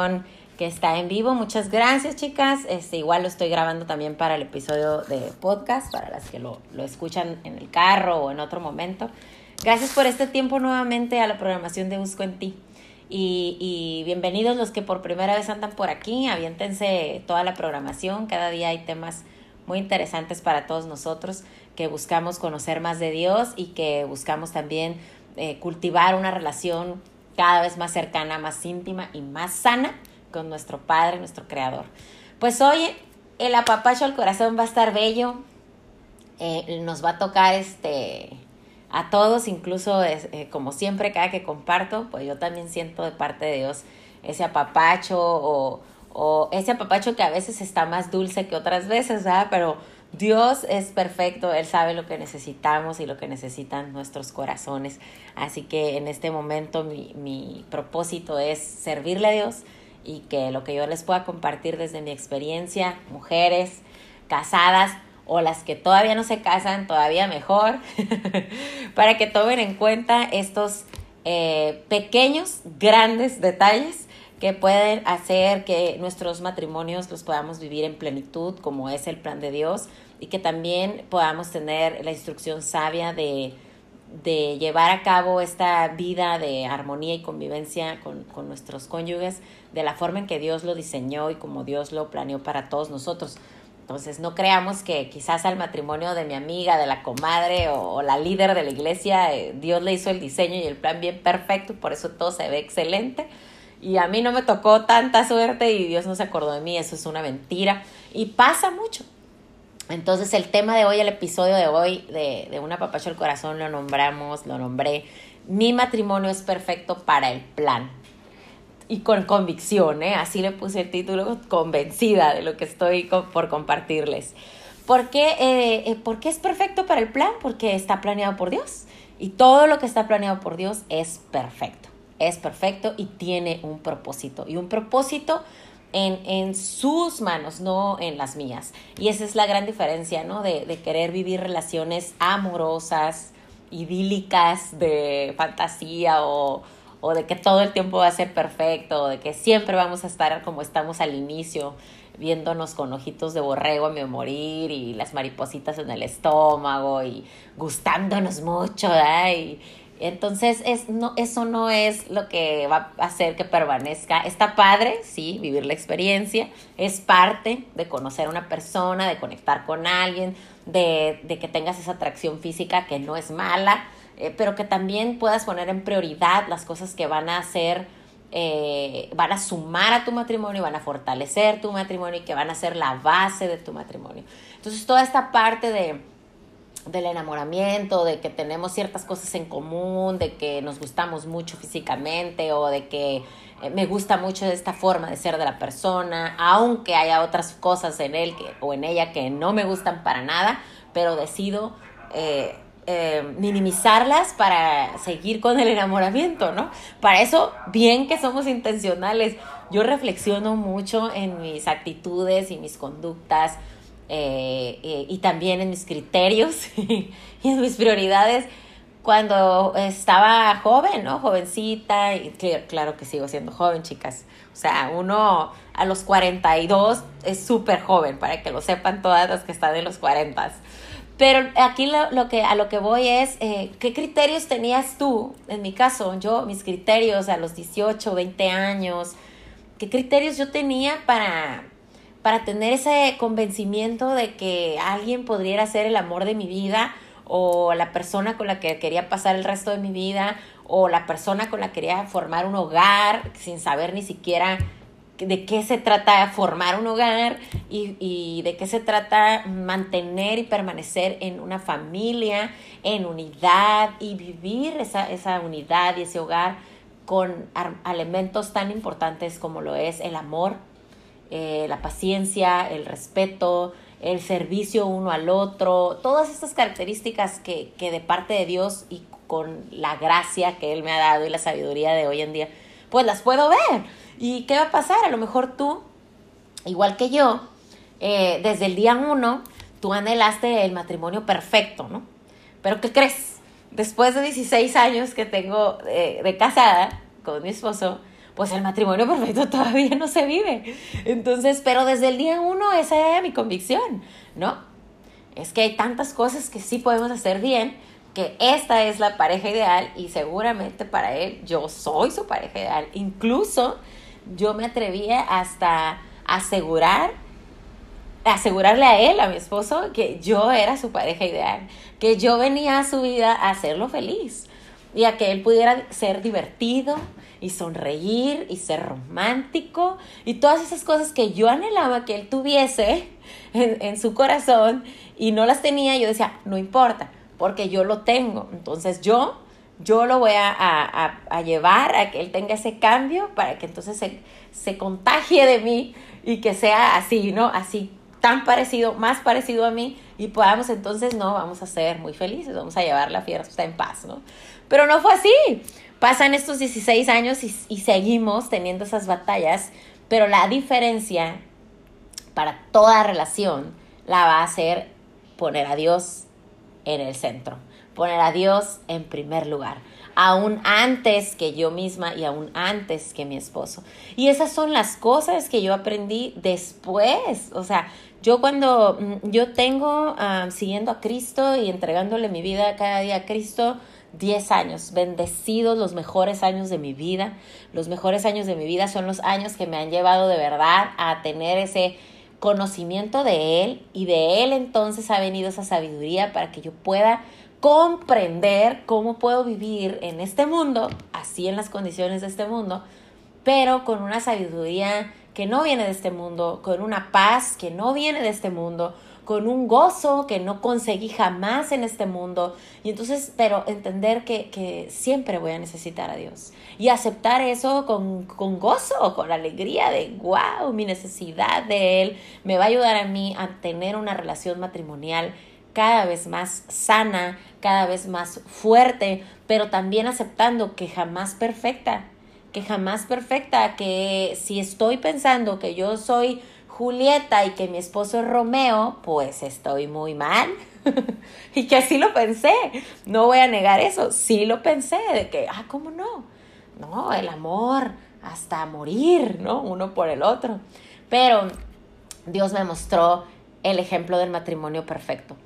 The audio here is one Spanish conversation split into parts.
transmisión que está en vivo. Muchas gracias, chicas. Este, igual lo estoy grabando también para el episodio de podcast, para las que lo, lo escuchan en el carro o en otro momento. Gracias por este tiempo nuevamente a la programación de Busco en Ti. Y, y, bienvenidos los que por primera vez andan por aquí. Aviéntense toda la programación. Cada día hay temas muy interesantes para todos nosotros que buscamos conocer más de Dios y que buscamos también eh, cultivar una relación cada vez más cercana, más íntima y más sana con nuestro Padre, nuestro Creador. Pues hoy el apapacho al corazón va a estar bello. Eh, nos va a tocar este a todos, incluso eh, como siempre, cada que comparto, pues yo también siento de parte de Dios ese apapacho o, o ese apapacho que a veces está más dulce que otras veces, ¿verdad? Pero Dios es perfecto, Él sabe lo que necesitamos y lo que necesitan nuestros corazones. Así que en este momento mi, mi propósito es servirle a Dios y que lo que yo les pueda compartir desde mi experiencia, mujeres casadas o las que todavía no se casan, todavía mejor, para que tomen en cuenta estos eh, pequeños, grandes detalles que pueden hacer que nuestros matrimonios los podamos vivir en plenitud, como es el plan de Dios, y que también podamos tener la instrucción sabia de, de llevar a cabo esta vida de armonía y convivencia con, con, nuestros cónyuges de la forma en que Dios lo diseñó y como Dios lo planeó para todos nosotros. Entonces no creamos que quizás al matrimonio de mi amiga, de la comadre o, la líder de la iglesia, eh, Dios le hizo el diseño y el plan bien perfecto, por eso todo se ve excelente. Y a mí no me tocó tanta suerte y Dios no se acordó de mí, eso es una mentira. Y pasa mucho, entonces el tema de hoy, el episodio de hoy de, de Una Papacho al Corazón, lo nombramos, lo nombré. Mi matrimonio es perfecto para el plan. Y con convicción, ¿eh? así le puse el título, convencida de lo que estoy por compartirles. ¿Por qué, eh, ¿Por qué es perfecto para el plan? Porque está planeado por Dios. Y todo lo que está planeado por Dios es perfecto. Es perfecto y tiene un propósito. Y un propósito en, en, sus manos, no en las mías. Y esa es la gran diferencia, ¿no? De, de, querer vivir relaciones amorosas, idílicas, de fantasía o, o de que todo el tiempo va a ser perfecto, o de que siempre vamos a estar como estamos al inicio, viéndonos con ojitos de borrego a mi morir y las maripositas en el estómago y gustándonos mucho. Y, entonces, es, no, eso no es lo que va a hacer que permanezca. Está padre, sí, vivir la experiencia. Es parte de conocer a una persona, de conectar con alguien, de, de que tengas esa atracción física que no es mala, eh, pero que también puedas poner en prioridad las cosas que van a hacer, eh, van a sumar a tu matrimonio, van a fortalecer tu matrimonio y que van a ser la base de tu matrimonio. Entonces, toda esta parte de del enamoramiento, de que tenemos ciertas cosas en común, de que nos gustamos mucho físicamente o de que eh, me gusta mucho esta forma de ser de la persona, aunque haya otras cosas en él que, o en ella que no me gustan para nada, pero decido eh, eh, minimizarlas para seguir con el enamoramiento, ¿no? Para eso, bien que somos intencionales, yo reflexiono mucho en mis actitudes y mis conductas, eh, eh, y también en mis criterios y en mis prioridades cuando estaba joven, ¿no? Jovencita, y claro que sigo siendo joven, chicas. O sea, uno a los 42 es súper joven, para que lo sepan todas las que están en los 40. Pero aquí lo, lo que, a lo que voy es, eh, ¿qué criterios tenías tú? En mi caso, yo, mis criterios a los 18, 20 años, ¿qué criterios yo tenía para, para tener ese convencimiento de que alguien podría ser el amor de mi vida o la persona con la que quería pasar el resto de mi vida o la persona con la que quería formar un hogar sin saber ni siquiera de qué se trata formar un hogar y, y, de qué se trata mantener y permanecer en una familia, en unidad y vivir esa, esa unidad y ese hogar con elementos tan importantes como lo es el amor, eh, la paciencia, el respeto, el servicio uno al otro, todas estas características que, que de parte de Dios y con la gracia que Él me ha dado y la sabiduría de hoy en día, pues las puedo ver. ¿Y qué va a pasar? A lo mejor tú, igual que yo, eh, desde el día uno, tú anhelaste el matrimonio perfecto, ¿no? Pero ¿qué crees? Después de 16 años que tengo eh, de casada con mi esposo, pues el matrimonio perfecto todavía no se vive. Entonces, pero desde el día uno esa era mi convicción, ¿no? Es que hay tantas cosas que sí podemos hacer bien, que esta es la pareja ideal y seguramente para él yo soy su pareja ideal. Incluso yo me atrevía hasta asegurar asegurarle a él, a mi esposo, que yo era su pareja ideal, que yo venía a su vida a hacerlo feliz y a que él pudiera ser divertido y sonreír y ser romántico y todas esas cosas que yo anhelaba que él tuviese en, su corazón y no las tenía, yo decía, no importa, porque yo lo tengo. Entonces yo, yo lo voy a, a, llevar a que él tenga ese cambio para que entonces se, se contagie de mí y que sea así, ¿no? Así tan parecido, más parecido a mí y podamos entonces, no, vamos a ser muy felices, vamos a llevar la fiesta en paz, ¿no? Pero no fue así. Pasan estos 16 años y, seguimos teniendo esas batallas, pero la diferencia para toda relación la va a ser poner a Dios en el centro, poner a Dios en primer lugar aún antes que yo misma y aún antes que mi esposo. Y esas son las cosas que yo aprendí después. O sea, yo cuando mm, yo tengo ah, siguiendo a Cristo y entregándole mi vida cada día a Cristo, 10 años, bendecidos los mejores años de mi vida. Los mejores años de mi vida son los años que me han llevado de verdad a tener ese conocimiento de Él y de Él entonces ha venido esa sabiduría para que yo pueda comprender cómo puedo vivir en este mundo, así en las condiciones de este mundo, pero con una sabiduría que no viene de este mundo, con una paz que no viene de este mundo, con un gozo que no conseguí jamás en este mundo. Y entonces, pero entender que, siempre voy a necesitar a Dios. Y aceptar eso con, con gozo, con alegría de, wow, mi necesidad de Él me va a ayudar a mí a tener una relación matrimonial cada vez más sana, cada vez más fuerte, pero también aceptando que jamás perfecta, que jamás perfecta, que si estoy pensando que yo soy Julieta y que mi esposo es Romeo, pues estoy muy mal. y que así lo pensé. No voy a negar eso. Sí lo pensé, de que, ah, ¿cómo no? No, el amor hasta morir, ¿no? Uno por el otro. Pero Dios me mostró el ejemplo del matrimonio perfecto.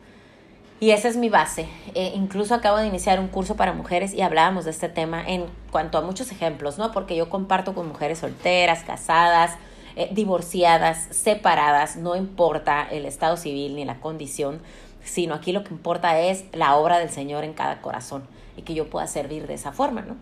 Y esa es mi base. Eh, incluso acabo de iniciar un curso para mujeres y hablábamos de este tema en cuanto a muchos ejemplos, ¿no? Porque yo comparto con mujeres solteras, casadas, eh, divorciadas, separadas, no importa el estado civil ni la condición, sino aquí lo que importa es la obra del Señor en cada corazón y que yo pueda servir de esa forma, ¿no?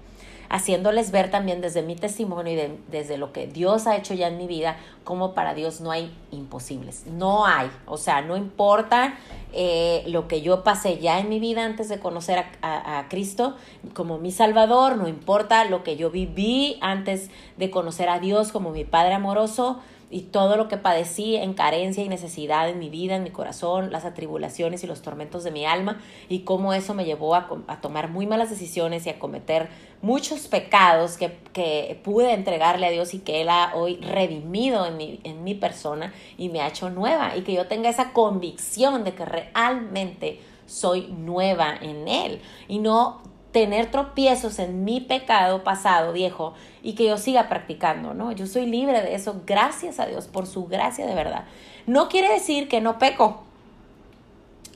Haciéndoles ver también desde mi testimonio y desde lo que Dios ha hecho ya en mi vida, como para Dios no hay imposibles. No hay. O sea, no importa eh, lo que yo pasé ya en mi vida antes de conocer a Cristo como mi Salvador, no importa lo que yo viví antes de conocer a Dios como mi Padre amoroso y todo lo que padecí en carencia y necesidad en mi vida, en mi corazón, las atribulaciones y los tormentos de mi alma y cómo eso me llevó a, tomar muy malas decisiones y a cometer muchos pecados que, que, pude entregarle a Dios y que Él ha hoy redimido en mi, en mi persona y me ha hecho nueva y que yo tenga esa convicción de que realmente soy nueva en Él. Y no tener tropiezos en mi pecado pasado viejo y que yo siga practicando, ¿no? Yo soy libre de eso, gracias a Dios, por su gracia de verdad. No quiere decir que no peco,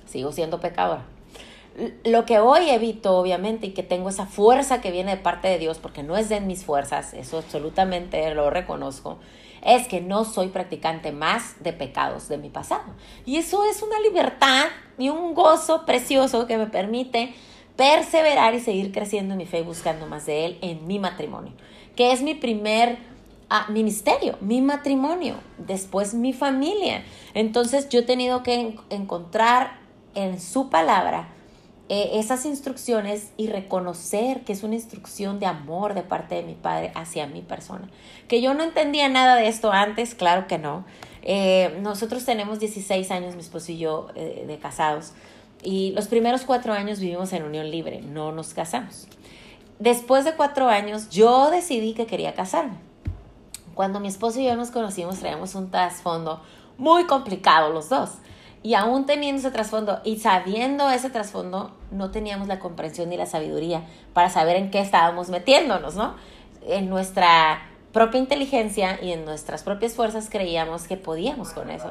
sigo siendo pecadora. Lo que hoy evito, obviamente, y que tengo esa fuerza que viene de parte de Dios, porque no es de mis fuerzas, eso absolutamente lo reconozco, es que no soy practicante más de pecados de mi pasado. Y eso es una libertad y un gozo precioso que me permite perseverar y seguir creciendo en mi fe y buscando más de Él en mi matrimonio, que es mi primer ah, ministerio, mi matrimonio, después mi familia. Entonces yo he tenido que encontrar en su palabra eh, esas instrucciones y reconocer que es una instrucción de amor de parte de mi padre hacia mi persona. Que yo no entendía nada de esto antes, claro que no. Eh, nosotros tenemos 16 años, mi esposo y yo, eh, de casados. Y los primeros cuatro años vivimos en unión libre, no nos casamos. Después de cuatro años, yo decidí que quería casarme. Cuando mi esposo y yo nos conocimos, traíamos un trasfondo muy complicado los dos. Y aún teniendo ese trasfondo y sabiendo ese trasfondo, no teníamos la comprensión ni la sabiduría para saber en qué estábamos metiéndonos, ¿no? En nuestra propia inteligencia y en nuestras propias fuerzas creíamos que podíamos con eso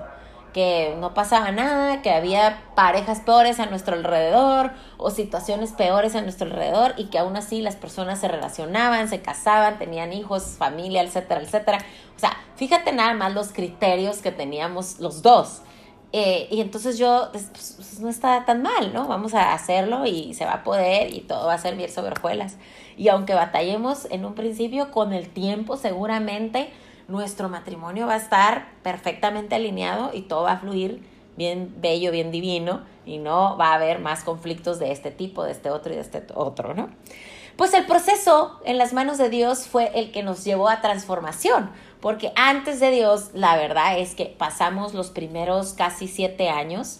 que no pasaba nada, que había parejas peores a nuestro alrededor o situaciones peores a nuestro alrededor y que aún así las personas se relacionaban, se casaban, tenían hijos, familia, etcétera, etcétera. O sea, fíjate nada más los criterios que teníamos los dos. Eh, y entonces yo, pues, pues, no está tan mal, ¿no? Vamos a hacerlo y se va a poder y todo va a ser bien sobre hojuelas. Y aunque batallemos en un principio, con el tiempo seguramente nuestro matrimonio va a estar perfectamente alineado y todo va a fluir bien bello, bien divino y no va a haber más conflictos de este tipo, de este otro y de este otro, ¿no? Pues el proceso en las manos de Dios fue el que nos llevó a transformación, porque antes de Dios, la verdad es que pasamos los primeros casi siete años,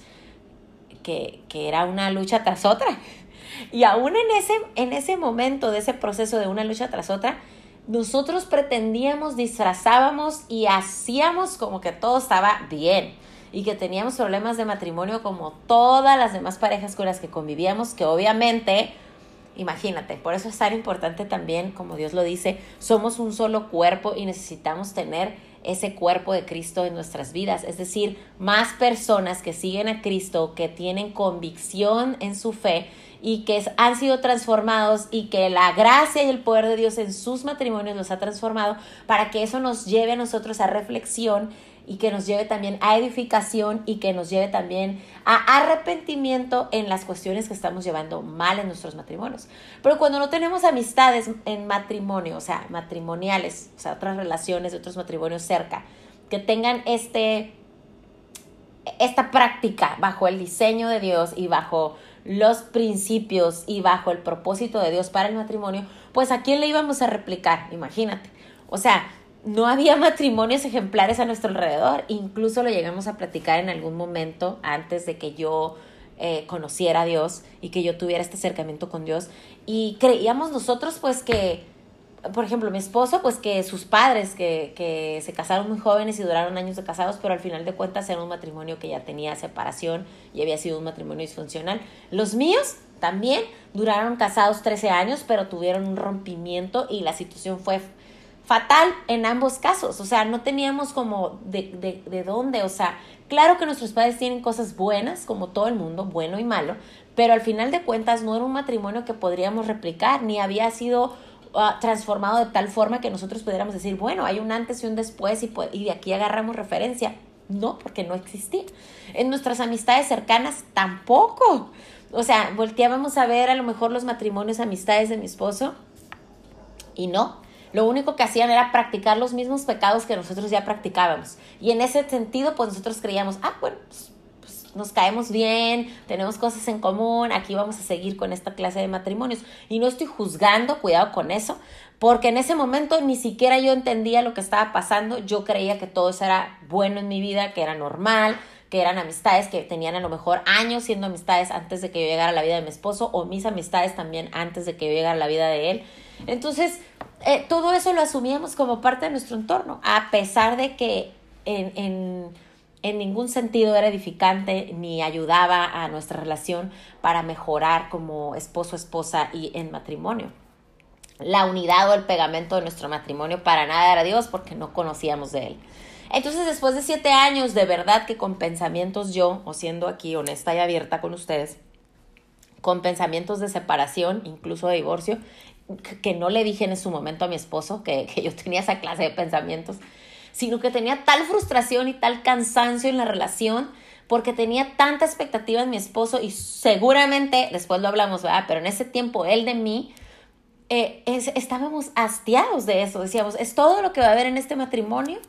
que, que era una lucha tras otra. Y aún en ese, en ese momento de ese proceso de una lucha tras otra, nosotros pretendíamos, disfrazábamos y hacíamos como que todo estaba bien y que teníamos problemas de matrimonio como todas las demás parejas con las que convivíamos, que obviamente, imagínate, por eso es tan importante también, como Dios lo dice, somos un solo cuerpo y necesitamos tener ese cuerpo de Cristo en nuestras vidas, es decir, más personas que siguen a Cristo, que tienen convicción en su fe y que han sido transformados y que la gracia y el poder de Dios en sus matrimonios los ha transformado para que eso nos lleve a nosotros a reflexión y que nos lleve también a edificación y que nos lleve también a arrepentimiento en las cuestiones que estamos llevando mal en nuestros matrimonios. Pero cuando no tenemos amistades en matrimonio, o sea, matrimoniales, o sea, otras relaciones de otros matrimonios cerca, que tengan este esta práctica bajo el diseño de Dios y bajo los principios y bajo el propósito de Dios para el matrimonio, pues a quién le íbamos a replicar, imagínate. O sea, no había matrimonios ejemplares a nuestro alrededor, incluso lo llegamos a platicar en algún momento antes de que yo eh, conociera a Dios y que yo tuviera este acercamiento con Dios. Y creíamos nosotros pues que por ejemplo, mi esposo, pues que sus padres, que, que, se casaron muy jóvenes y duraron años de casados, pero al final de cuentas era un matrimonio que ya tenía separación y había sido un matrimonio disfuncional. Los míos también duraron casados 13 años, pero tuvieron un rompimiento y la situación fue fatal en ambos casos. O sea, no teníamos como de, de, de dónde. O sea, claro que nuestros padres tienen cosas buenas, como todo el mundo, bueno y malo, pero al final de cuentas no era un matrimonio que podríamos replicar, ni había sido Ah, transformado de tal forma que nosotros pudiéramos decir, bueno, hay un antes y un después y, y de aquí agarramos referencia. No, porque no existía. En nuestras amistades cercanas tampoco. O sea, volteábamos a ver a lo mejor los matrimonios, amistades de mi esposo y no. Lo único que hacían era practicar los mismos pecados que nosotros ya practicábamos. Y en ese sentido, pues nosotros creíamos, ah, bueno, pues nos caemos bien, tenemos cosas en común, aquí vamos a seguir con esta clase de matrimonios. Y no estoy juzgando, cuidado con eso, porque en ese momento ni siquiera yo entendía lo que estaba pasando, yo creía que todo eso era bueno en mi vida, que era normal, que eran amistades que tenían a lo mejor años siendo amistades antes de que yo llegara a la vida de mi esposo o mis amistades también antes de que yo llegara a la vida de él. Entonces, eh, todo eso lo asumíamos como parte de nuestro entorno, a pesar de que en, en en ningún sentido era edificante ni ayudaba a nuestra relación para mejorar como esposo, esposa y en matrimonio. La unidad o el pegamento de nuestro matrimonio para nada era Dios porque no conocíamos de Él. Entonces, después de siete años, de verdad que con pensamientos yo, o siendo aquí honesta y abierta con ustedes, con pensamientos de separación, incluso de divorcio, que no le dije en su momento a mi esposo que, que yo tenía esa clase de pensamientos, sino que tenía tal frustración y tal cansancio en la relación porque tenía tanta expectativa en mi esposo y seguramente, después lo hablamos, ¿verdad? Pero en ese tiempo él de mí, eh, estábamos hastiados de eso, decíamos, es todo lo que va a haber en este matrimonio,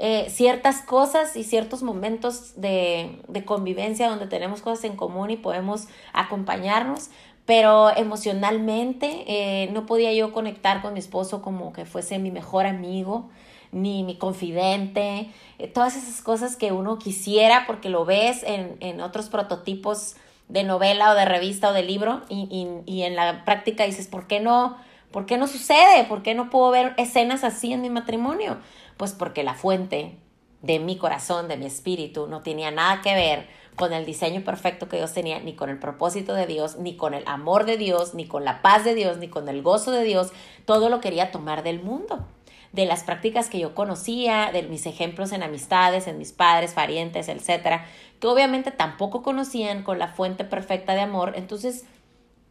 eh, ciertas cosas y ciertos momentos de, de convivencia donde tenemos cosas en común y podemos acompañarnos, pero emocionalmente eh, no podía yo conectar con mi esposo como que fuese mi mejor amigo ni mi confidente, eh, todas esas cosas que uno quisiera porque lo ves en, en otros prototipos de novela o de revista o de libro y, y, y, en la práctica dices, ¿por qué no? ¿Por qué no sucede? ¿Por qué no puedo ver escenas así en mi matrimonio? Pues porque la fuente de mi corazón, de mi espíritu, no tenía nada que ver con el diseño perfecto que Dios tenía, ni con el propósito de Dios, ni con el amor de Dios, ni con la paz de Dios, ni con el gozo de Dios. Todo lo quería tomar del mundo. De las prácticas que yo conocía, de mis ejemplos en amistades, en mis padres, parientes, etcétera, que obviamente tampoco conocían con la fuente perfecta de amor. Entonces,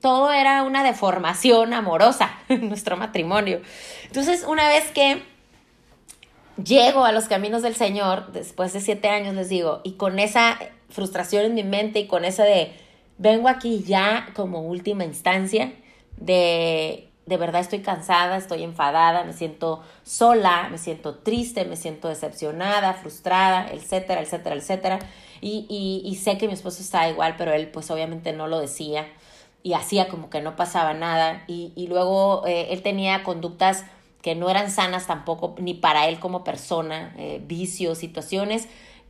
todo era una deformación amorosa en nuestro matrimonio. Entonces, una vez que llego a los caminos del Señor, después de siete años, les digo, y con esa frustración en mi mente y con ese de, vengo aquí ya como última instancia de de verdad estoy cansada, estoy enfadada, me siento sola, me siento triste, me siento decepcionada, frustrada, etcétera, etcétera, etcétera. Y, y, sé que mi esposo está igual, pero él pues obviamente no lo decía y hacía como que no pasaba nada. Y, y luego eh, él tenía conductas que no eran sanas tampoco, ni para él como persona, eh, vicios, situaciones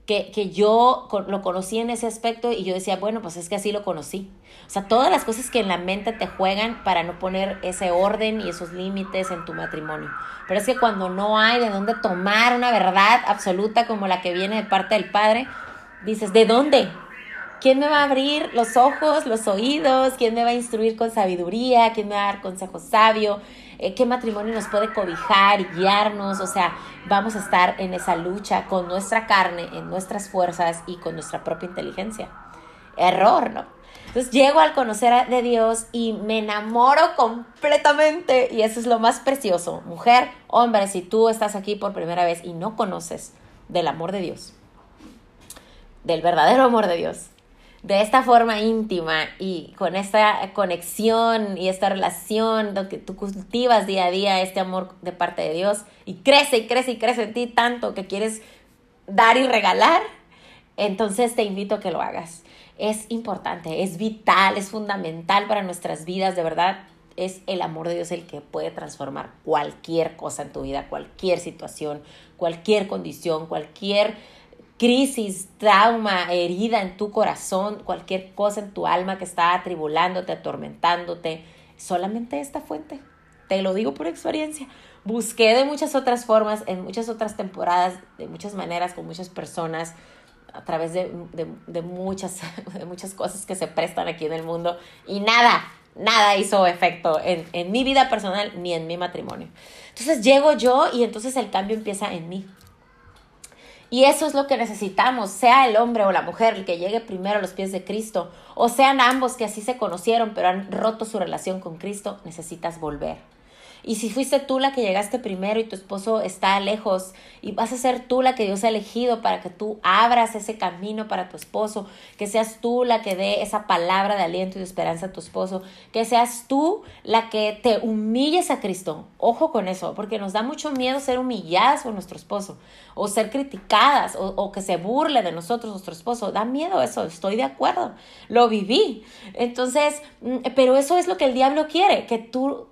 que, que, yo lo conocí en ese aspecto y yo decía, bueno, pues es que así lo conocí. O sea, todas las cosas que en la mente te juegan para no poner ese orden y esos límites en tu matrimonio. Pero es que cuando no hay de dónde tomar una verdad absoluta como la que viene de parte del Padre, dices, ¿de dónde? ¿Quién me va a abrir los ojos, los oídos? ¿Quién me va a instruir con sabiduría? ¿Quién me va a dar consejo sabio? Eh, qué matrimonio nos puede cobijar y guiarnos, o sea, vamos a estar en esa lucha con nuestra carne, en nuestras fuerzas y con nuestra propia inteligencia. Error, ¿no? Entonces llego al conocer de Dios y me enamoro completamente y eso es lo más precioso. Mujer, hombre, si tú estás aquí por primera vez y no conoces del amor de Dios, del verdadero amor de Dios, de esta forma íntima y con esta conexión y esta relación donde tú cultivas día a día este amor de parte de Dios y crece y crece y crece en ti tanto que quieres dar y regalar, entonces te invito a que lo hagas. Es importante, es vital, es fundamental para nuestras vidas, de verdad. Es el amor de Dios el que puede transformar cualquier cosa en tu vida, cualquier situación, cualquier condición, cualquier crisis, trauma, herida en tu corazón, cualquier cosa en tu alma que está atribulándote, atormentándote, solamente esta fuente. Te lo digo por experiencia. Busqué de muchas otras formas, en muchas otras temporadas, de muchas maneras, con muchas personas, a través de, muchas, de muchas cosas que se prestan aquí en el mundo y nada, nada hizo efecto en, en mi vida personal ni en mi matrimonio. Entonces llego yo y entonces el cambio empieza en mí. Y eso es lo que necesitamos, sea el hombre o la mujer el que llegue primero a los pies de Cristo, o sean ambos que así se conocieron pero han roto su relación con Cristo, necesitas volver. Y si fuiste tú la que llegaste primero y tu esposo está lejos y vas a ser tú la que Dios ha elegido para que tú abras ese camino para tu esposo, que seas tú la que dé esa palabra de aliento y de esperanza a tu esposo, que seas tú la que te humilles a Cristo. Ojo con eso, porque nos da mucho miedo ser humilladas por nuestro esposo o ser criticadas o, que se burle de nosotros nuestro esposo. Da miedo eso, estoy de acuerdo, lo viví. Entonces, mm, pero eso es lo que el diablo quiere, que tú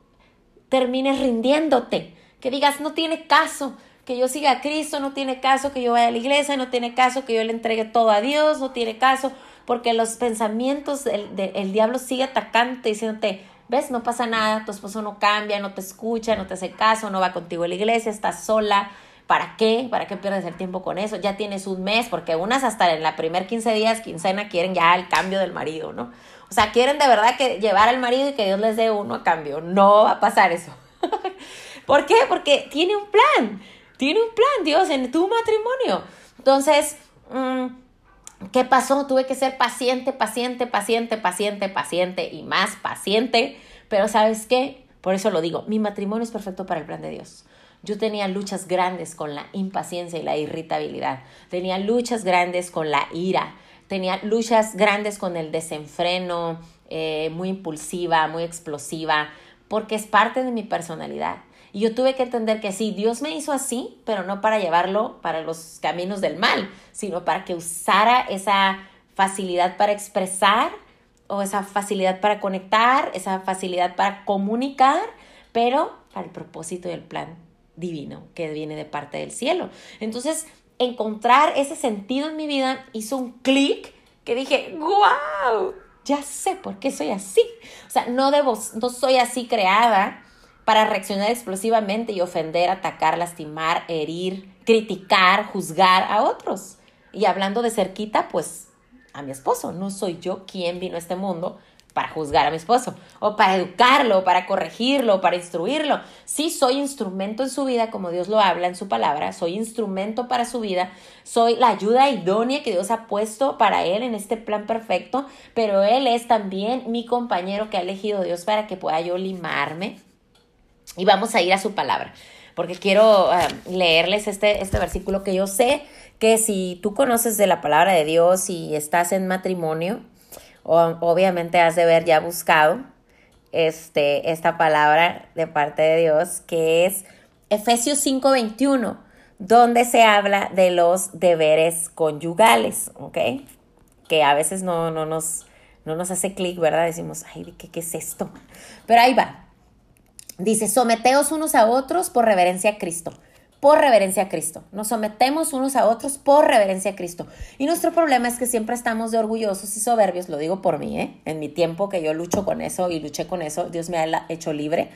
termines rindiéndote, que digas, no tiene caso que yo siga a Cristo, no tiene caso que yo vaya a la iglesia, no tiene caso que yo le entregue todo a Dios, no tiene caso, porque los pensamientos del, diablo sigue atacándote, diciéndote, ves, no pasa nada, tu esposo no cambia, no te escucha, no te hace caso, no va contigo a la iglesia, estás sola, ¿para qué? ¿Para qué pierdes el tiempo con eso? Ya tienes un mes, porque unas hasta en la primer 15 días, quincena, quieren ya el cambio del marido, ¿no? O sea, quieren de verdad que llevar al marido y que Dios les dé uno a cambio. No va a pasar eso. ¿Por qué? Porque tiene un plan. Tiene un plan Dios en tu matrimonio. Entonces, mm, ¿qué pasó? Tuve que ser paciente, paciente, paciente, paciente, paciente y más paciente. Pero ¿sabes qué? Por eso lo digo, mi matrimonio es perfecto para el plan de Dios. Yo tenía luchas grandes con la impaciencia y la irritabilidad. Tenía luchas grandes con la ira tenía luchas grandes con el desenfreno, eh, muy impulsiva, muy explosiva, porque es parte de mi personalidad. Y yo tuve que entender que sí, Dios me hizo así, pero no para llevarlo para los caminos del mal, sino para que usara esa facilidad para expresar o esa facilidad para conectar, esa facilidad para comunicar, pero para el propósito y el plan divino que viene de parte del cielo. Entonces, encontrar ese sentido en mi vida hizo un clic que dije, wow, ya sé por qué soy así. O sea, no debo, no soy así creada para reaccionar explosivamente y ofender, atacar, lastimar, herir, criticar, juzgar a otros. Y hablando de cerquita, pues a mi esposo, no soy yo quien vino a este mundo para juzgar a mi esposo, o para educarlo, para corregirlo, para instruirlo. Sí, soy instrumento en su vida, como Dios lo habla en su palabra, soy instrumento para su vida, soy la ayuda idónea que Dios ha puesto para él en este plan perfecto, pero él es también mi compañero que ha elegido Dios para que pueda yo limarme. Y vamos a ir a su palabra, porque quiero eh, leerles este, este versículo que yo sé que si tú conoces de la palabra de Dios y estás en matrimonio, obviamente has de haber ya buscado este, esta palabra de parte de Dios, que es Efesios 5:21, donde se habla de los deberes conyugales, ¿ok? Que a veces no, no, nos, no nos hace clic, ¿verdad? Decimos, ay, ¿qué, ¿qué es esto? Pero ahí va. Dice, someteos unos a otros por reverencia a Cristo por reverencia a Cristo. Nos sometemos unos a otros por reverencia a Cristo. Y nuestro problema es que siempre estamos de orgullosos y soberbios, lo digo por mí, ¿eh? En mi tiempo que yo lucho con eso y luché con eso, Dios me ha hecho libre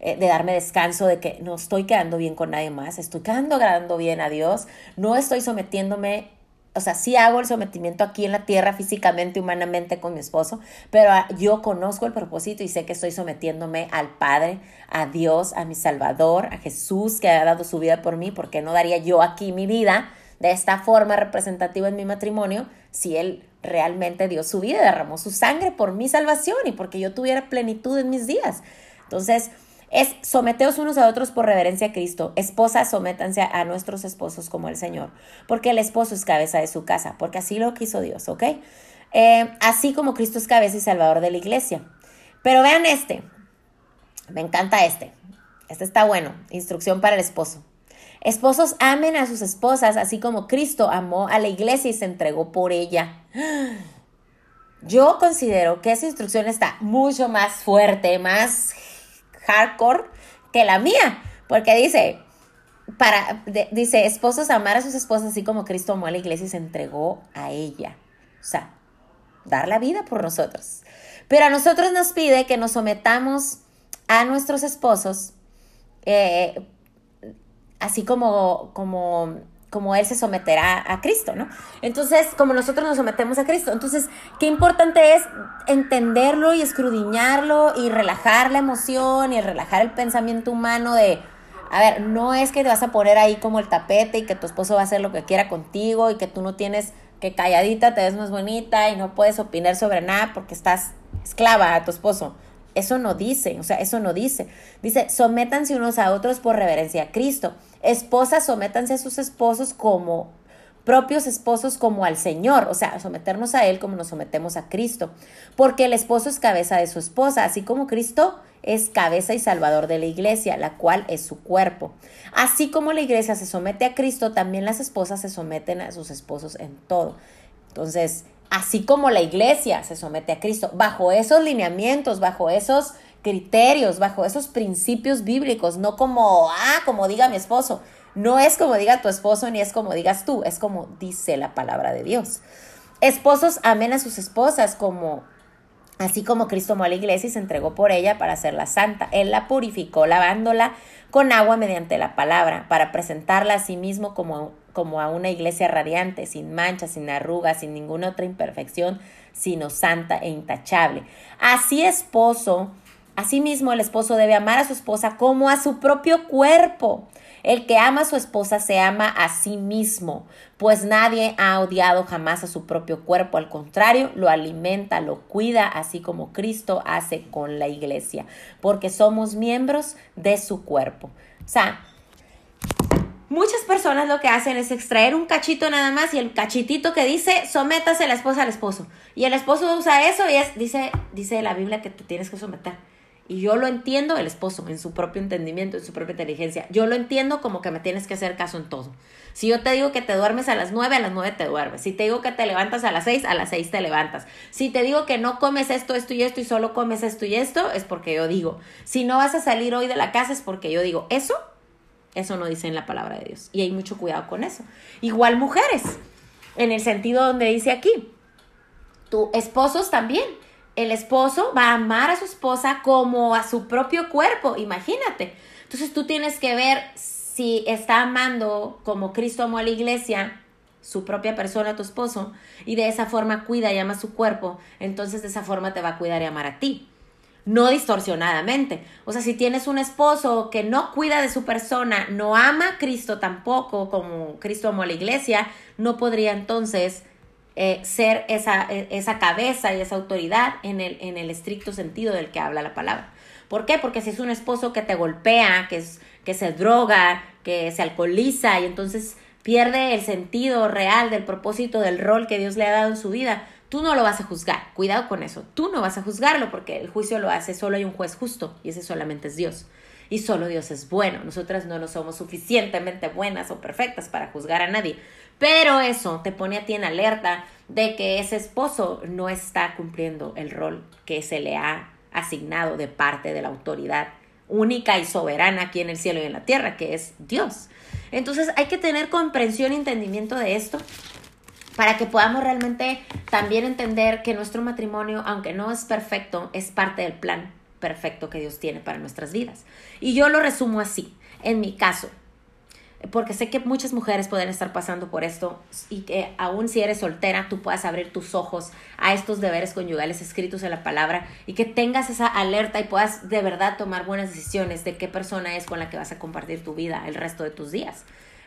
eh, de darme descanso, de que no estoy quedando bien con nadie más, estoy quedando agradando bien a Dios, no estoy sometiéndome o sea, sí hago el sometimiento aquí en la tierra físicamente, humanamente con mi esposo, pero ah, yo conozco el propósito y sé que estoy sometiéndome al Padre, a Dios, a mi Salvador, a Jesús que ha dado su vida por mí, porque no daría yo aquí mi vida de esta forma representativa en mi matrimonio si Él realmente dio su vida, derramó su sangre por mi salvación y porque yo tuviera plenitud en mis días. Entonces, es someteos unos a otros por reverencia a Cristo. Esposas, sométanse a nuestros esposos como el Señor, porque el esposo es cabeza de su casa, porque así lo quiso Dios, ¿ok? Eh, así como Cristo es cabeza y salvador de la iglesia. Pero vean este, me encanta este. Este está bueno, instrucción para el esposo. Esposos amen a sus esposas, así como Cristo amó a la iglesia y se entregó por ella. Yo considero que esa instrucción está mucho más fuerte, más hardcore que la mía, porque dice, para, dice, esposos amar a sus esposas así como Cristo amó a la iglesia y se entregó a ella. O sea, dar la vida por nosotros. Pero a nosotros nos pide que nos sometamos a nuestros esposos, eh, así como, como como Él se someterá a Cristo, ¿no? Entonces, como nosotros nos sometemos a Cristo. Entonces, qué importante es entenderlo y escrudiñarlo y relajar la emoción y relajar el pensamiento humano de, a ver, no es que te vas a poner ahí como el tapete y que tu esposo va a hacer lo que quiera contigo y que tú no tienes que calladita te ves más bonita y no puedes opinar sobre nada porque estás esclava a tu esposo. Eso no dice, o sea, eso no dice. Dice, sométanse unos a otros por reverencia a Cristo. Esposas, sométanse a sus esposos como propios esposos como al Señor, o sea, someternos a Él como nos sometemos a Cristo, porque el esposo es cabeza de su esposa, así como Cristo es cabeza y salvador de la iglesia, la cual es su cuerpo. Así como la iglesia se somete a Cristo, también las esposas se someten a sus esposos en todo. Entonces, así como la iglesia se somete a Cristo, bajo esos lineamientos, bajo esos criterios, bajo esos principios bíblicos, no como, ah, como diga mi esposo. No es como diga tu esposo ni es como digas tú, es como dice la palabra de Dios. Esposos amen a sus esposas como así como Cristo amó a la iglesia y se entregó por ella para hacerla santa. Él la purificó lavándola con agua mediante la palabra para presentarla a sí mismo como como a una iglesia radiante, sin manchas, sin arrugas, sin ninguna otra imperfección, sino santa e intachable. Así esposo, asimismo el esposo debe amar a su esposa como a su propio cuerpo. El que ama a su esposa se ama a sí mismo, pues nadie ha odiado jamás a su propio cuerpo, al contrario, lo alimenta, lo cuida, así como Cristo hace con la iglesia, porque somos miembros de su cuerpo. O sea, Muchas personas lo que hacen es extraer un cachito nada más y el cachitito que dice sométase la esposa al esposo. Y el esposo usa eso y es, dice, dice la Biblia que te tienes que someter. Y yo lo entiendo, el esposo, en su propio entendimiento, en su propia inteligencia. Yo lo entiendo como que me tienes que hacer caso en todo. Si yo te digo que te duermes a las nueve, a las nueve te duermes. Si te digo que te levantas a las seis, a las seis te levantas. Si te digo que no comes esto, esto y esto y solo comes esto y esto, es porque yo digo. Si no vas a salir hoy de la casa, es porque yo digo. Eso eso no dice en la palabra de Dios. Y hay mucho cuidado con eso. Igual mujeres, en el sentido donde dice aquí, tu esposos también. El esposo va a amar a su esposa como a su propio cuerpo, imagínate. Entonces tú tienes que ver si está amando como Cristo amó a la iglesia, su propia persona, tu esposo, y de esa forma cuida y ama su cuerpo, entonces de esa forma te va a cuidar y amar a ti. No distorsionadamente. O sea, si tienes un esposo que no cuida de su persona, no ama a Cristo tampoco, como Cristo amó a la iglesia, no podría entonces eh, ser esa, e, esa, cabeza y esa autoridad en el, en el estricto sentido del que habla la palabra. ¿Por qué? Porque si es un esposo que te golpea, que, es, que se droga, que se alcoholiza y entonces pierde el sentido real del propósito del rol que Dios le ha dado en su vida, tú no lo vas a juzgar. Cuidado con eso. Tú no vas a juzgarlo porque el juicio lo hace solo hay un juez justo y ese solamente es Dios. Y solo Dios es bueno. Nosotras no nos somos suficientemente buenas o perfectas para juzgar a nadie. Pero eso te pone a ti en alerta de que ese esposo no está cumpliendo el rol que se le ha asignado de parte de la autoridad única y soberana aquí en el cielo y en la tierra, que es Dios. Entonces hay que tener comprensión y entendimiento de esto para que podamos realmente también entender que nuestro matrimonio, aunque no es perfecto, es parte del plan perfecto que Dios tiene para nuestras vidas. Y yo lo resumo así, en mi caso, porque sé que muchas mujeres pueden estar pasando por esto y que aún si eres soltera, tú puedas abrir tus ojos a estos deberes conyugales escritos en la palabra y que tengas esa alerta y puedas de verdad tomar buenas decisiones de qué persona es con la que vas a compartir tu vida el resto de tus días.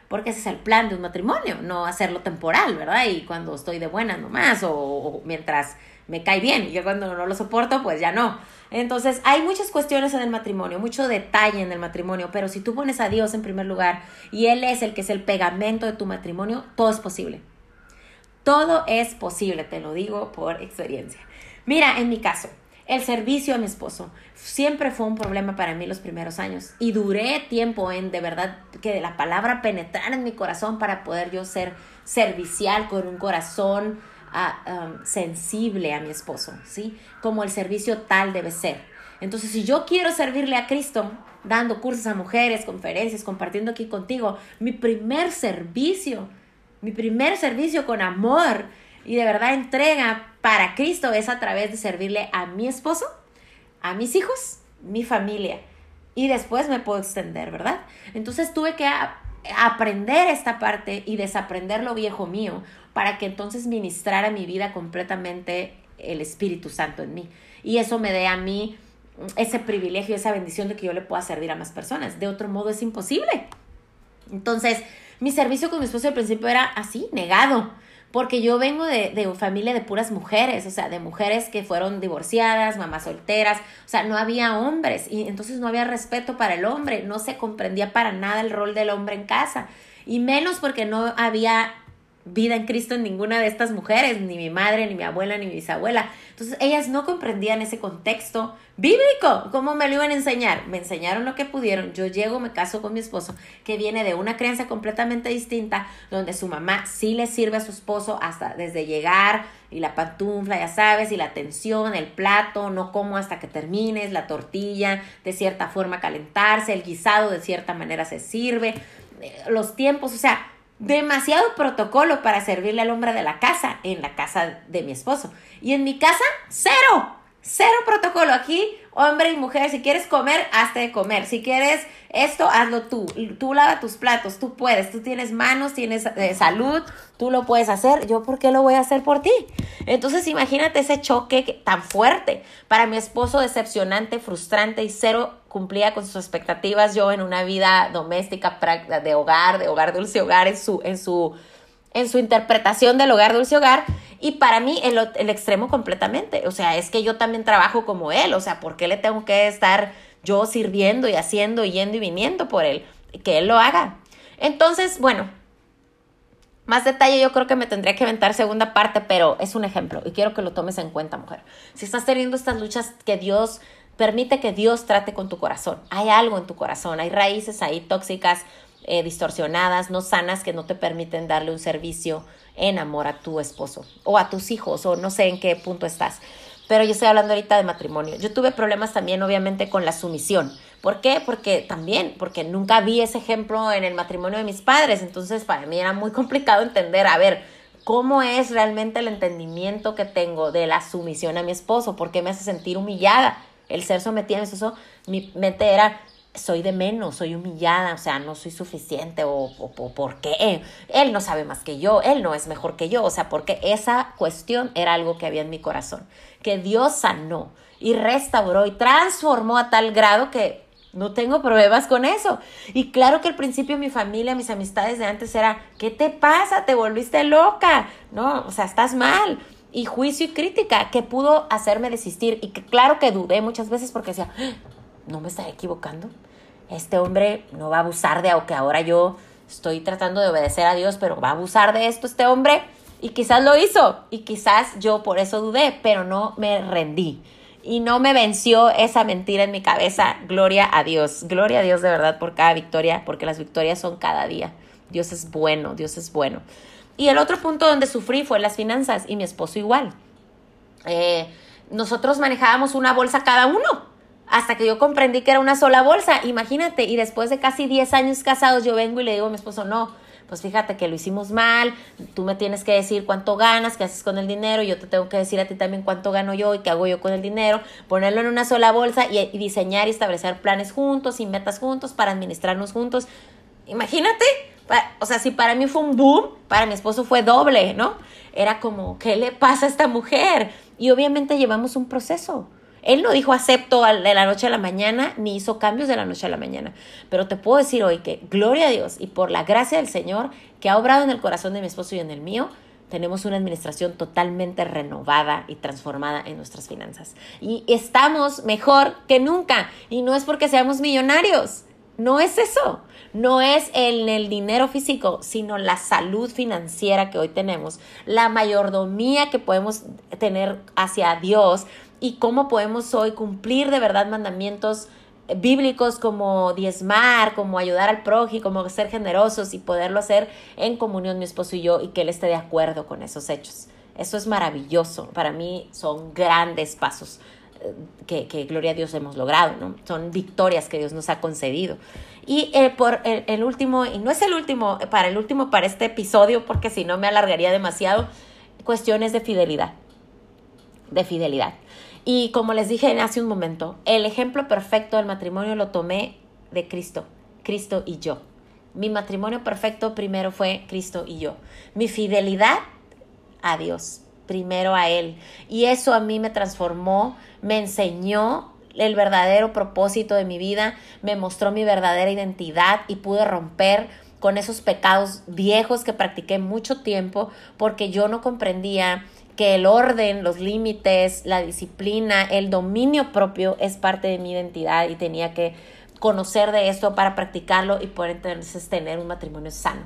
Porque ese es el plan de un matrimonio, no hacerlo temporal, ¿verdad? Y cuando estoy de buena nomás o, o mientras me cae bien y yo cuando no lo soporto, pues ya no. Entonces, hay muchas cuestiones en el matrimonio, mucho detalle en el matrimonio, pero si tú pones a Dios en primer lugar y Él es el que es el pegamento de tu matrimonio, todo es posible. Todo es posible, te lo digo por experiencia. Mira, en mi caso, el servicio a mi esposo siempre fue un problema para mí los primeros años y duré tiempo en de verdad que la palabra penetrar en mi corazón para poder yo ser servicial con un corazón Um, sensible a mi esposo, ¿sí? Como el servicio tal debe ser. Entonces, si yo quiero servirle a Cristo, dando cursos a mujeres, conferencias, compartiendo aquí contigo, mi primer servicio, mi primer servicio con amor y de verdad entrega para Cristo es a través de servirle a mi esposo, a mis hijos, mi familia. Y después me puedo extender, ¿verdad? Entonces tuve que aprender esta parte y desaprender lo viejo mío para que entonces ministrara mi vida completamente el Espíritu Santo en mí. Y eso me dé a mí ese privilegio, esa bendición de que yo le pueda servir a más personas. De otro modo es imposible. Entonces, mi servicio con mi esposo al principio era así, negado, porque yo vengo de, de familia de puras mujeres, o sea, de mujeres que fueron divorciadas, mamás solteras, o sea, no había hombres y entonces no había respeto para el hombre, no se comprendía para nada el rol del hombre en casa, y menos porque no había vida en Cristo en ninguna de estas mujeres, ni mi madre, ni mi abuela, ni mi bisabuela. Entonces ellas no comprendían ese contexto bíblico. ¿Cómo me lo iban a enseñar? Me enseñaron lo que pudieron. Yo llego, me caso con mi esposo, que viene de una crianza completamente distinta, donde su mamá sí le sirve a su esposo hasta desde llegar y la pantufla, ya sabes, y la atención, el plato, no como hasta que termines, la tortilla, de cierta forma calentarse, el guisado de cierta manera se sirve, eh, los tiempos, o sea, demasiado protocolo para servirle al hombre de la casa en la casa de mi esposo. Y en mi casa, cero, cero protocolo. Aquí, hombre y mujer, si quieres comer, hazte de comer. Si quieres esto, hazlo tú. Tú lava tus platos, tú puedes. Tú tienes manos, tienes eh, salud, tú lo puedes hacer. ¿Yo por qué lo voy a hacer por ti? Entonces, imagínate ese choque tan fuerte. Para mi esposo, decepcionante, frustrante y cero cumplía con sus expectativas yo en una vida doméstica de hogar, de hogar dulce hogar, en su, en su, en su interpretación del hogar dulce hogar. Y para mí el, el extremo completamente. O sea, es que yo también trabajo como él. O sea, ¿por qué le tengo que estar yo sirviendo y haciendo, yendo y viniendo por él? Que él lo haga. Entonces, bueno, más detalle yo creo que me tendría que aventar segunda parte, pero es un ejemplo y quiero que lo tomes en cuenta, mujer. Si estás teniendo estas luchas que Dios Permite que Dios trate con tu corazón. Hay algo en tu corazón, hay raíces ahí tóxicas, eh, distorsionadas, no sanas, que no te permiten darle un servicio en amor a tu esposo o a tus hijos o no sé en qué punto estás. Pero yo estoy hablando ahorita de matrimonio. Yo tuve problemas también, obviamente, con la sumisión. ¿Por qué? Porque también, porque nunca vi ese ejemplo en el matrimonio de mis padres. Entonces, para mí era muy complicado entender, a ver, cómo es realmente el entendimiento que tengo de la sumisión a mi esposo, por qué me hace sentir humillada el ser sometida a mi mi mente era, soy de menos, soy humillada, o sea, no soy suficiente o, o, por qué. Él no sabe más que yo, él no es mejor que yo, o sea, porque esa cuestión era algo que había en mi corazón, que Dios sanó y restauró y transformó a tal grado que no tengo problemas con eso. Y claro que al principio mi familia, mis amistades de antes era, ¿qué te pasa? Te volviste loca. No, o sea, estás mal. Y juicio y crítica que pudo hacerme desistir y que claro que dudé muchas veces porque decía, ah, no me estaré equivocando. Este hombre no va a abusar de que ahora yo estoy tratando de obedecer a Dios, pero va a abusar de esto este hombre. Y quizás lo hizo y quizás yo por eso dudé, pero no me rendí y no me venció esa mentira en mi cabeza. Gloria a Dios, gloria a Dios de verdad por cada victoria, porque las victorias son cada día. Dios es bueno, Dios es bueno. Y el otro punto donde sufrí fue las finanzas y mi esposo igual. Eh, nosotros manejábamos una bolsa cada uno hasta que yo comprendí que era una sola bolsa. Imagínate, y después de casi 10 años casados yo vengo y le digo a mi esposo, no, pues fíjate que lo hicimos mal, tú me tienes que decir cuánto ganas, qué haces con el dinero, y yo te tengo que decir a ti también cuánto gano yo y qué hago yo con el dinero, ponerlo en una sola bolsa y, diseñar y establecer planes juntos y metas juntos para administrarnos juntos. Imagínate, o sea, si para mí fue un boom, para mi esposo fue doble, ¿no? Era como, ¿qué le pasa a esta mujer? Y obviamente llevamos un proceso. Él no dijo acepto de la noche a la mañana, ni hizo cambios de la noche a la mañana. Pero te puedo decir hoy que, gloria a Dios y por la gracia del Señor que ha obrado en el corazón de mi esposo y en el mío, tenemos una administración totalmente renovada y transformada en nuestras finanzas. Y estamos mejor que nunca. Y no es porque seamos millonarios. No es eso. No es el, el dinero físico, sino la salud financiera que hoy tenemos, la mayordomía que podemos tener hacia Dios, y cómo podemos hoy cumplir de verdad mandamientos bíblicos como diezmar, como ayudar al prójimo, como ser generosos y poderlo hacer en comunión mi esposo y yo y que él esté de acuerdo con esos hechos. Eso es maravilloso. Para mí son grandes pasos eh, que, que gloria a Dios hemos logrado, ¿no? Son victorias que Dios nos ha concedido. Y eh, por el, el, último, y no es el último, para el último para este episodio, porque si no me alargaría demasiado, cuestiones de fidelidad. De fidelidad. Y como les dije hace un momento, el ejemplo perfecto del matrimonio lo tomé de Cristo, Cristo y yo. Mi matrimonio perfecto primero fue Cristo y yo. Mi fidelidad a Dios, primero a Él. Y eso a mí me transformó, me enseñó el verdadero propósito de mi vida, me mostró mi verdadera identidad y pude romper con esos pecados viejos que practiqué mucho tiempo porque yo no comprendía que el orden, los límites, la disciplina, el dominio propio es parte de mi identidad y tenía que conocer de esto para practicarlo y poder entonces tener un matrimonio sano.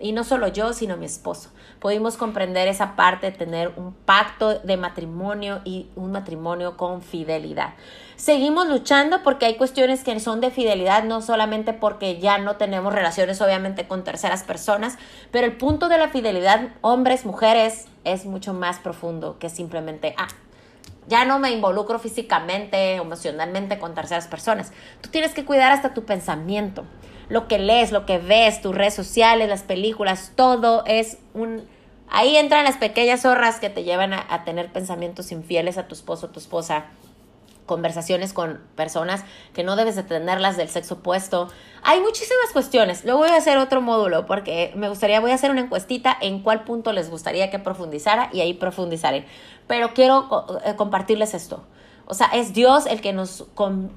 Y no solo yo, sino mi esposo. Pudimos comprender esa parte de tener un pacto de matrimonio y un matrimonio con fidelidad. Seguimos luchando porque hay cuestiones que son de fidelidad, no solamente porque ya no tenemos relaciones obviamente con terceras personas, pero el punto de la fidelidad, hombres, mujeres, es mucho más profundo que simplemente, ah, ya no me involucro físicamente, emocionalmente con terceras personas. Tú tienes que cuidar hasta tu pensamiento. Lo que lees, lo que ves, tus redes sociales, las películas, todo es un... Ahí entran las pequeñas zorras que te llevan a, a tener pensamientos infieles a tu esposo, tu esposa, conversaciones con personas que no debes de tenerlas del sexo opuesto. Hay muchísimas cuestiones. Luego voy a hacer otro módulo porque me gustaría, voy a hacer una encuestita en cuál punto les gustaría que profundizara y ahí profundizaré. Pero quiero eh, compartirles esto. O sea, es Dios el que nos,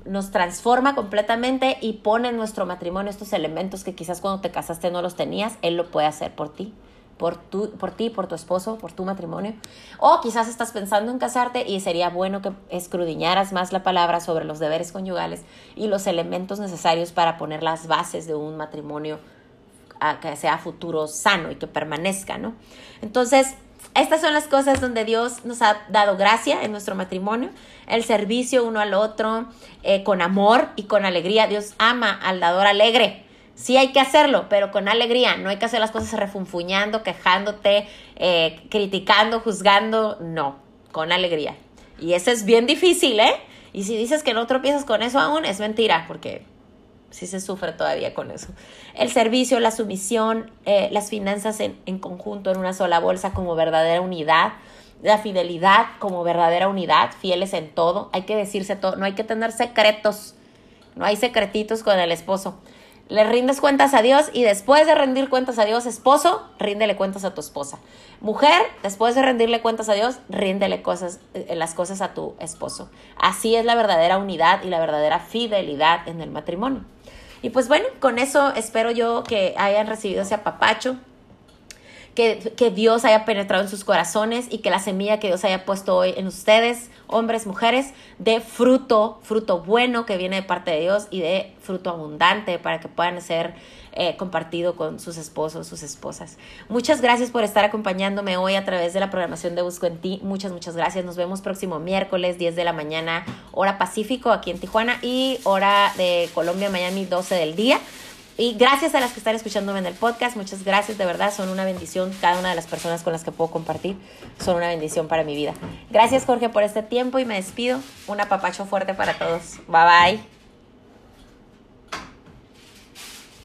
nos transforma completamente y pone en nuestro matrimonio estos elementos que quizás cuando te casaste no los tenías. Él lo puede hacer por ti por, tu, por ti, por tu esposo, por tu matrimonio. O quizás estás pensando en casarte y sería bueno que escrudiñaras más la palabra sobre los deberes conyugales y los elementos necesarios para poner las bases de un matrimonio que sea futuro sano y que permanezca, ¿no? Entonces, estas son las cosas donde Dios nos ha dado gracia en nuestro matrimonio, el servicio uno al otro, eh, con amor y con alegría. Dios ama al dador alegre. Sí hay que hacerlo, pero con alegría. No hay que hacer las cosas refunfuñando, quejándote, eh, criticando, juzgando. No, con alegría. Y eso es bien difícil, ¿eh? Y si dices que no tropiezas con eso aún, es mentira, porque sí se sufre todavía con eso. El servicio, la sumisión, eh, las finanzas en, en conjunto, en una sola bolsa como verdadera unidad la fidelidad como verdadera unidad, fieles en todo, hay que decirse todo, no hay que tener secretos no hay secretitos con el esposo. Le rindes cuentas a Dios y después de rendir cuentas a Dios, esposo, ríndele cuentas a tu esposa. Mujer, después de rendirle cuentas a Dios, ríndele cosas, eh, las cosas a tu esposo. Así es la verdadera unidad y la verdadera fidelidad en el matrimonio. Y pues bueno, con eso espero yo que hayan recibido ese apapacho, que, Dios haya penetrado en sus corazones y que la semilla que Dios haya puesto hoy en ustedes, hombres, mujeres, dé fruto, fruto bueno que viene de parte de Dios y de fruto abundante para que puedan ser eh, compartido con sus esposos, sus esposas. Muchas gracias por estar acompañándome hoy a través de la programación de Busco en Ti. Muchas, muchas gracias. Nos vemos próximo miércoles, 10 de la mañana, hora Pacífico, aquí en Tijuana, y hora de Colombia, Miami, 12 del día. Y gracias a las que están escuchándome en el podcast, muchas gracias, de verdad, son una bendición. Cada una de las personas con las que puedo compartir son una bendición para mi vida. Gracias, Jorge, por este tiempo y me despido. Un apapacho fuerte para todos. Bye bye.